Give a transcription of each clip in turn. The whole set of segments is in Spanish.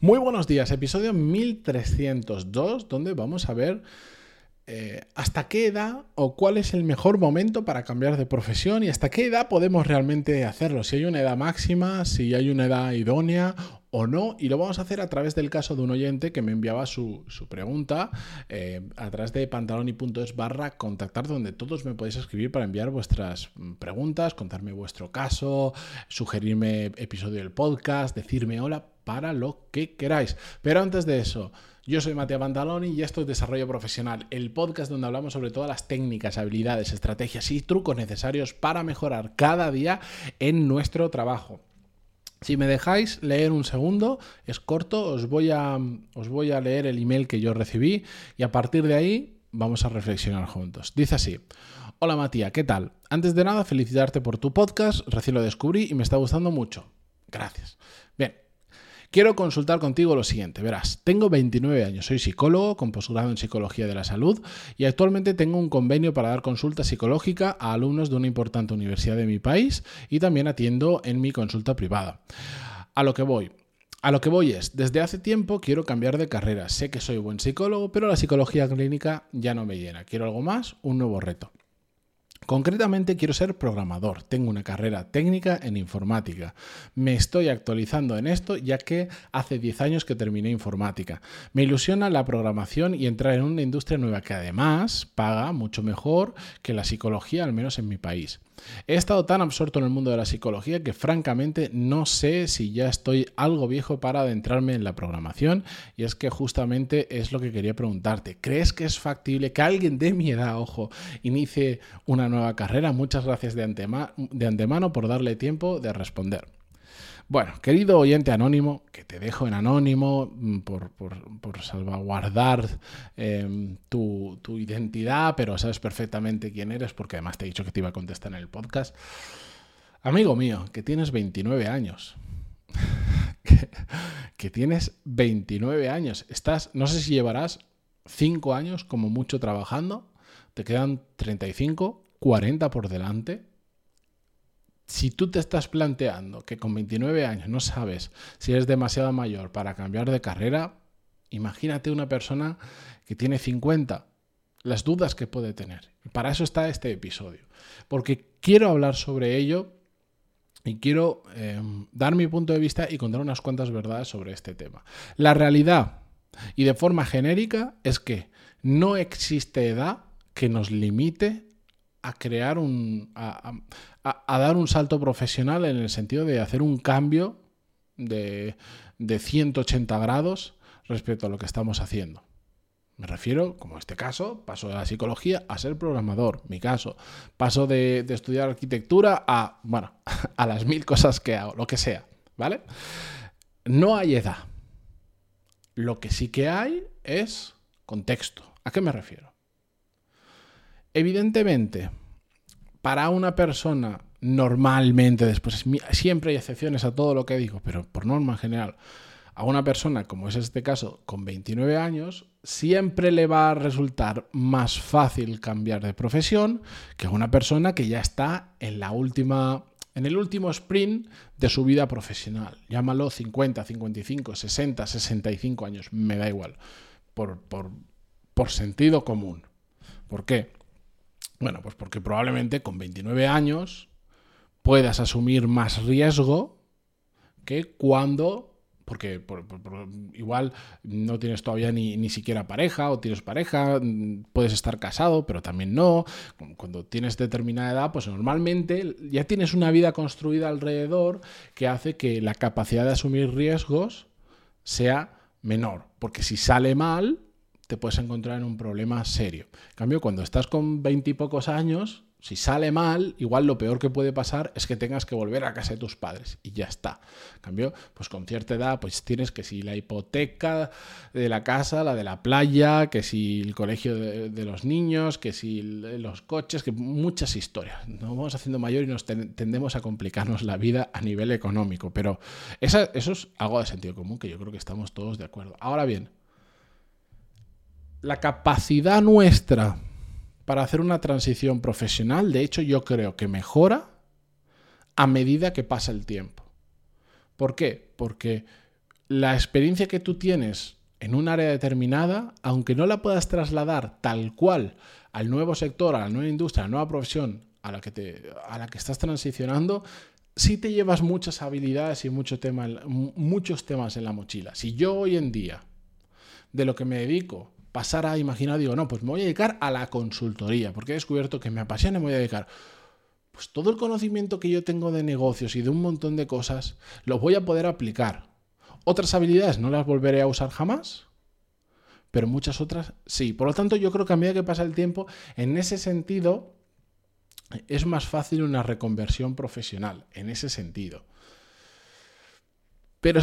Muy buenos días, episodio 1302, donde vamos a ver eh, hasta qué edad o cuál es el mejor momento para cambiar de profesión y hasta qué edad podemos realmente hacerlo, si hay una edad máxima, si hay una edad idónea o no, y lo vamos a hacer a través del caso de un oyente que me enviaba su, pregunta eh, a través de pantaloni.es barra contactar, donde todos me podéis escribir para enviar vuestras mm, preguntas, contarme vuestro caso, sugerirme episodio del podcast, decirme hola para lo que queráis. Pero antes de eso, yo soy Mateo Pantaloni y esto es Desarrollo Profesional, el podcast donde hablamos sobre todas las técnicas, habilidades, estrategias y trucos necesarios para mejorar cada día en nuestro trabajo. Si me dejáis leer un segundo, es corto, os voy a, os voy a leer el email que yo recibí y a partir de ahí vamos a reflexionar juntos. Dice así. Hola Matías, ¿qué tal? Antes de nada, felicitarte por tu podcast, recién lo descubrí y me está gustando mucho. Gracias. Bien, Quiero consultar contigo lo siguiente, verás, tengo 29 años, soy psicólogo con posgrado en psicología de la salud y actualmente tengo un convenio para dar consulta psicológica a alumnos de una importante universidad de mi país y también atiendo en mi consulta privada. A lo que voy, a lo que voy es, desde hace tiempo quiero cambiar de carrera. Sé que soy buen psicólogo, pero la psicología clínica ya no me llena. Quiero algo más, un nuevo reto. Concretamente quiero ser programador, tengo una carrera técnica en informática. Me estoy actualizando en esto ya que hace 10 años que terminé informática. Me ilusiona la programación y entrar en una industria nueva que además paga mucho mejor que la psicología, al menos en mi país. He estado tan absorto en el mundo de la psicología que francamente no sé si ya estoy algo viejo para adentrarme en la programación y es que justamente es lo que quería preguntarte. ¿Crees que es factible que alguien de mi edad, ojo, inicie una nueva carrera? Muchas gracias de, antemano por darle tiempo de responder. Bueno, querido oyente anónimo, que te dejo en anónimo mm, por, salvaguardar em, tu, identidad, pero sabes perfectamente quién eres porque además te he dicho que te iba a contestar en el podcast. Amigo mío, que tienes 29 años. que, que, tienes 29 años. Estás, no sé si llevarás 5 años como mucho trabajando. Te quedan 35, 40 por delante si tú te estás planteando que con 29 años no sabes si eres demasiado mayor para cambiar de carrera, imagínate una persona que tiene 50, las dudas que puede tener. Para eso está este episodio, porque quiero hablar sobre ello y quiero eh, dar mi punto de vista y contar unas cuantas verdades sobre este tema. La realidad, y de forma genérica, es que no existe edad que nos limite a crear un. A, dar un salto profesional en el sentido de hacer un cambio de, de 180 grados respecto a lo que estamos haciendo. Me refiero, como en este caso, paso de la psicología a ser programador, mi caso. Paso de, de, estudiar arquitectura a, bueno, a las mil cosas que hago, lo que sea, ¿vale? No hay edad. Lo que sí que hay es contexto. ¿A qué me refiero? Evidentemente, para una persona normalmente, después siempre hay excepciones a todo lo que digo, pero por norma general, a una persona, como es este caso, con 29 años, siempre le va a resultar más fácil cambiar de profesión que a una persona que ya está en la última en el último sprint de su vida profesional. Llámalo 50, 55, 60, 65 años, me da igual, por, por, por sentido común. ¿Por qué? Bueno, pues porque probablemente con 29 años puedas asumir más riesgo que cuando, porque igual no tienes todavía ni, ni, siquiera pareja o tienes pareja, puedes estar casado, pero también no. Cuando tienes determinada edad, pues normalmente ya tienes una vida construida alrededor que hace que la capacidad de asumir riesgos sea menor, porque si sale mal, te puedes encontrar en un problema serio. En cambio, cuando estás con veintipocos años, si sale mal, igual lo peor que puede pasar es que tengas que volver a casa de tus padres y ya está. En cambio, pues con cierta edad, pues tienes que si la hipoteca de la casa, la de la playa, que si el colegio de, los niños, que si los coches, que muchas historias. Nos vamos haciendo mayor y nos tendemos a complicarnos la vida a nivel económico, pero eso es algo de sentido común que yo creo que estamos todos de acuerdo. Ahora bien, la capacidad nuestra para hacer una transición profesional, de hecho, yo creo que mejora a medida que pasa el tiempo. ¿Por qué? Porque la experiencia que tú tienes en un área determinada, aunque no la puedas trasladar tal cual al nuevo sector, a la nueva industria, a la nueva profesión a la que, te, a la que estás transicionando, sí te llevas muchas habilidades y muchos temas en la mochila. Si yo hoy en día, de lo que me dedico, pasara a imaginar, digo, no, pues me voy a dedicar a la consultoría, porque he descubierto que me apasiona y me voy a dedicar. Pues todo el conocimiento que yo tengo de negocios y de un montón de cosas, lo voy a poder aplicar. Otras habilidades no las volveré a usar jamás, pero muchas otras sí. Por lo tanto, yo creo que a medida que pasa el tiempo, en ese sentido, es más fácil una reconversión profesional, en ese sentido. Pero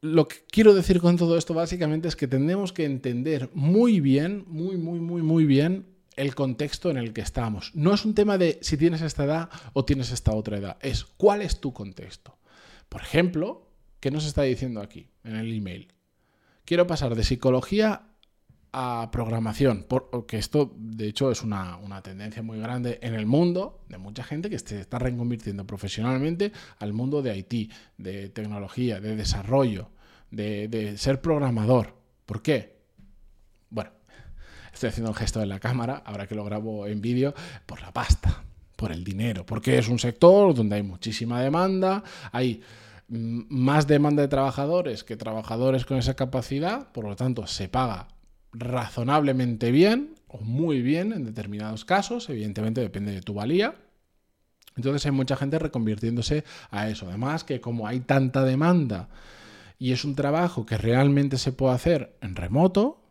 lo que quiero decir con todo esto básicamente es que tenemos que entender muy bien, muy, muy, muy, muy bien el contexto en el que estamos. No es un tema de si tienes esta edad o tienes esta otra edad, es cuál es tu contexto. Por ejemplo, ¿qué nos está diciendo aquí en el email? Quiero pasar de psicología a programación, porque esto de hecho es una, tendencia muy grande en el mundo de mucha gente que se está reconvirtiendo profesionalmente al mundo de IT, de tecnología, de desarrollo, de, de ser programador. ¿Por qué? Bueno, estoy haciendo un gesto en la cámara, ahora que lo grabo en vídeo, por la pasta, por el dinero, porque es un sector donde hay muchísima demanda, hay más demanda de trabajadores que trabajadores con esa capacidad, por lo tanto se paga razonablemente bien o muy bien en determinados casos, evidentemente depende de tu valía. Entonces hay mucha gente reconvirtiéndose a eso. Además que como hay tanta demanda y es un trabajo que realmente se puede hacer en remoto,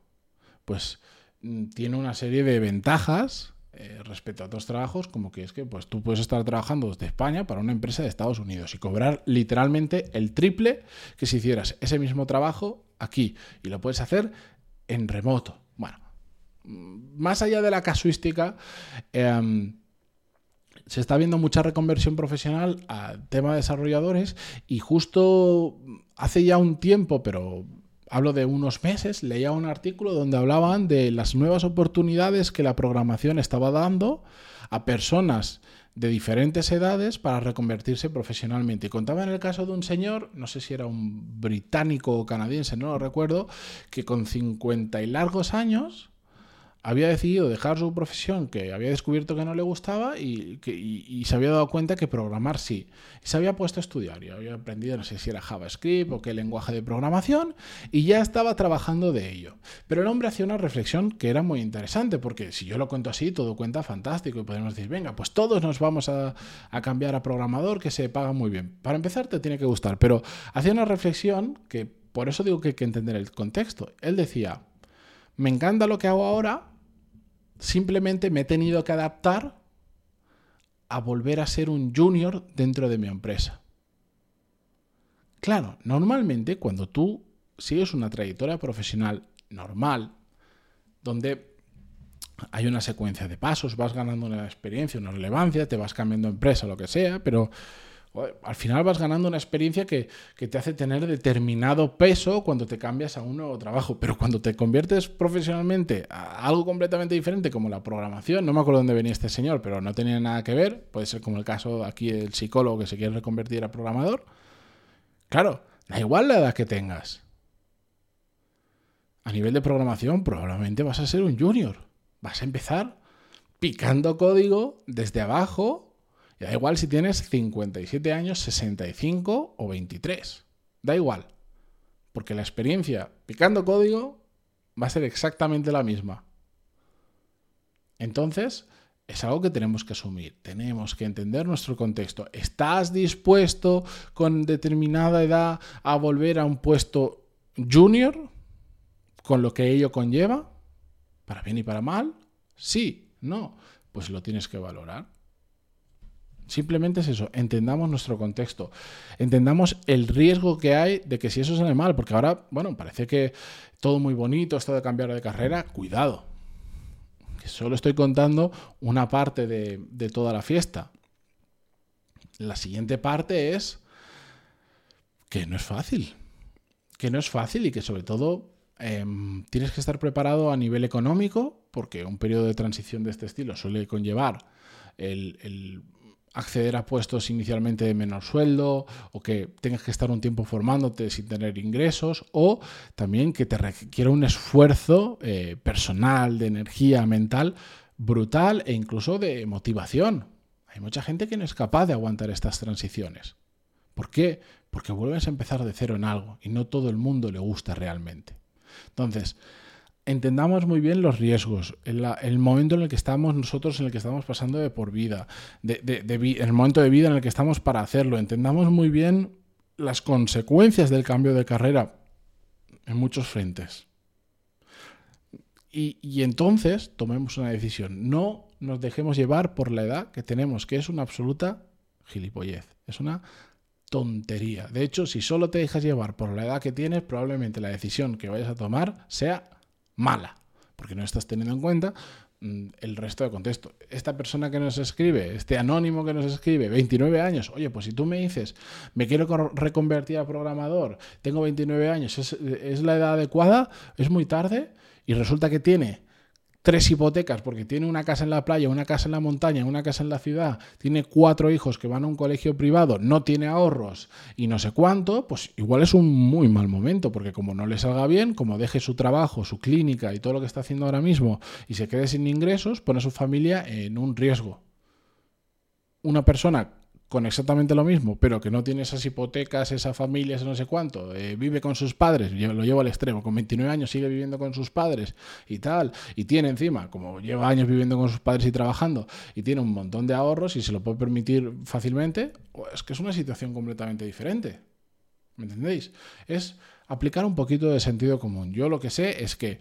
pues mm, tiene una serie de ventajas eh, respecto a otros trabajos, como que es que pues, tú puedes estar trabajando desde España para una empresa de Estados Unidos y cobrar literalmente el triple que si hicieras ese mismo trabajo aquí. Y lo puedes hacer en remoto. Bueno, más allá de la casuística, em, se está viendo mucha reconversión profesional al tema de desarrolladores y justo hace ya un tiempo, pero hablo de unos meses, leía un artículo donde hablaban de las nuevas oportunidades que la programación estaba dando a personas de diferentes edades para reconvertirse profesionalmente. Y contaba en el caso de un señor, no sé si era un británico o canadiense, no lo recuerdo, que con 50 y largos años había decidido dejar su profesión que había descubierto que no le gustaba y, que, se había dado cuenta que programar sí. Y se había puesto a estudiar y había aprendido, no sé si era JavaScript o qué lenguaje de programación, y ya estaba trabajando de ello. Pero el hombre hacía una reflexión que era muy interesante, porque si yo lo cuento así, todo cuenta fantástico y podemos decir, venga, pues todos nos vamos a, a cambiar a programador que se paga muy bien. Para empezar, te tiene que gustar, pero hacía una reflexión que por eso digo que hay que entender el contexto. Él decía, me encanta lo que hago ahora, Simplemente me he tenido que adaptar a volver a ser un junior dentro de mi empresa. Claro, normalmente cuando tú sigues una trayectoria profesional normal, donde hay una secuencia de pasos, vas ganando una experiencia, una relevancia, te vas cambiando de empresa, lo que sea, pero al final vas ganando una experiencia que, te hace tener determinado peso cuando te cambias a un nuevo trabajo. Pero cuando te conviertes profesionalmente a algo completamente diferente, como la programación, no me acuerdo dónde venía este señor, pero no tenía nada que ver, puede ser como el caso aquí del psicólogo que se quiere reconvertir a programador. Claro, da igual la edad que tengas. A nivel de programación, probablemente vas a ser un junior. Vas a empezar picando código desde abajo da igual si tienes 57 años, 65 o 23. Da igual. Porque la experiencia picando código va a ser exactamente la misma. Entonces, es algo que tenemos que asumir. Tenemos que entender nuestro contexto. ¿Estás dispuesto con determinada edad a volver a un puesto junior? Con lo que ello conlleva. ¿Para bien y para mal? Sí, no. Pues lo tienes que valorar. Simplemente es eso, entendamos nuestro contexto, entendamos el riesgo que hay de que si eso sale mal, porque ahora, bueno, parece que todo muy bonito, esto de cambiar de carrera, cuidado, solo estoy contando una parte de, toda la fiesta. La siguiente parte es que no es fácil, que no es fácil y que sobre todo em, tienes que estar preparado a nivel económico, porque un periodo de transición de este estilo suele conllevar el acceder a puestos inicialmente de menor sueldo o que tengas que estar un tiempo formándote sin tener ingresos o también que te requiera un esfuerzo eh, personal, de energía mental brutal e incluso de motivación. Hay mucha gente que no es capaz de aguantar estas transiciones. ¿Por qué? Porque vuelves a empezar de cero en algo y no todo el mundo le gusta realmente. Entonces, entendamos muy bien los riesgos, el, momento en el que estamos nosotros, en el que estamos pasando de por vida, de, el momento de vida en el que estamos para hacerlo, entendamos muy bien las consecuencias del cambio de carrera en muchos frentes. Y, y, entonces tomemos una decisión. No nos dejemos llevar por la edad que tenemos, que es una absoluta gilipollez. Es una tontería. De hecho, si solo te dejas llevar por la edad que tienes, probablemente la decisión que vayas a tomar sea mala, porque no estás teniendo en cuenta mm, el resto de contexto. Esta persona que nos escribe, este anónimo que nos escribe, 29 años, oye, pues si tú me dices, me quiero reconvertir a programador, tengo 29 años, ¿es, es la edad adecuada? ¿Es muy tarde? Y resulta que tiene tres hipotecas porque tiene una casa en la playa, una casa en la montaña, una casa en la ciudad, tiene cuatro hijos que van a un colegio privado, no tiene ahorros y no sé cuánto, pues igual es un muy mal momento porque como no le salga bien, como deje su trabajo, su clínica y todo lo que está haciendo ahora mismo y se quede sin ingresos, pone a su familia en un riesgo. Una persona con exactamente lo mismo, pero que no tiene esas hipotecas, esa familia, ese no sé cuánto, eh, vive con sus padres, lo llevo al extremo, con 29 años sigue viviendo con sus padres y tal, y tiene encima, como lleva años viviendo con sus padres y trabajando, y tiene un montón de ahorros y se lo puede permitir fácilmente, es que es una situación completamente diferente. ¿Me entendéis? Es aplicar un poquito de sentido común. Yo lo que sé es que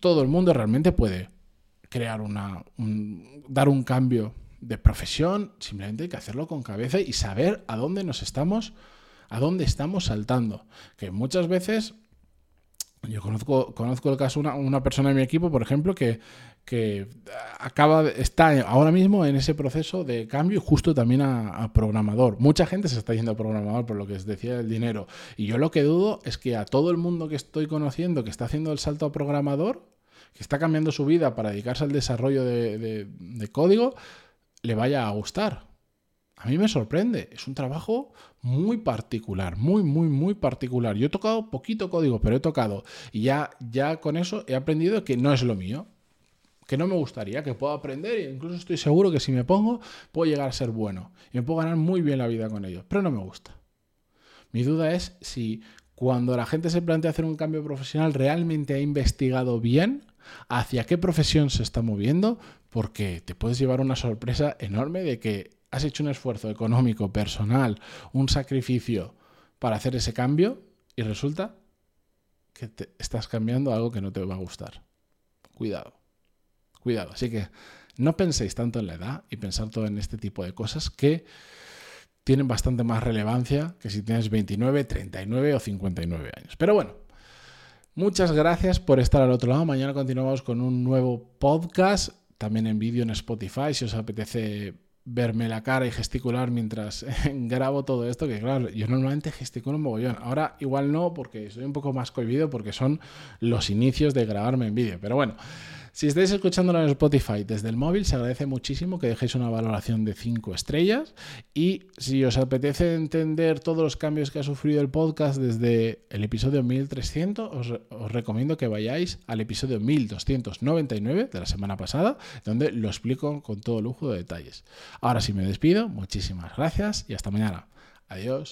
todo el mundo realmente puede crear una, dar un cambio de profesión, simplemente hay que hacerlo con cabeza y saber a dónde nos estamos, a dónde estamos saltando. Que muchas veces, yo conozco, conozco el caso de una, una, persona en mi equipo, por ejemplo, que, que acaba, está ahora mismo en ese proceso de cambio justo también a, programador. Mucha gente se está yendo a programador por lo que os decía del dinero. Y yo lo que dudo es que a todo el mundo que estoy conociendo que está haciendo el salto a programador, que está cambiando su vida para dedicarse al desarrollo de, de código, le vaya a gustar. A mí me sorprende, es un trabajo muy particular, muy, muy, muy particular. Yo he tocado poquito código, pero he tocado y ya, ya con eso he aprendido que no es lo mío, que no me gustaría, que puedo aprender e incluso estoy seguro que si me pongo puedo llegar a ser bueno y me puedo ganar muy bien la vida con ello, pero no me gusta. Mi duda es si cuando la gente se plantea hacer un cambio profesional realmente ha investigado bien hacia qué profesión se está moviendo, porque te puedes llevar una sorpresa enorme de que has hecho un esfuerzo económico, personal, un sacrificio para hacer ese cambio y resulta que te estás cambiando algo que no te va a gustar. Cuidado, cuidado. Así que no penséis tanto en la edad y pensar todo en este tipo de cosas que tienen bastante más relevancia que si tienes 29, 39 o 59 años. Pero bueno, Muchas gracias por estar al otro lado. Mañana continuamos con un nuevo podcast, también en vídeo en Spotify, si os apetece verme la cara y gesticular mientras grabo todo esto, que claro, yo normalmente gesticulo un mogollón. Ahora igual no, porque soy un poco más cohibido, porque son los inicios de grabarme en vídeo. Pero bueno, si estáis escuchándolo en Spotify desde el móvil, se agradece muchísimo que dejéis una valoración de 5 estrellas. Y si os apetece entender todos los cambios que ha sufrido el podcast desde el episodio 1300, os, os recomiendo que vayáis al episodio 1299 de la semana pasada, donde lo explico con todo lujo de detalles. Ahora sí me despido, muchísimas gracias y hasta mañana. Adiós.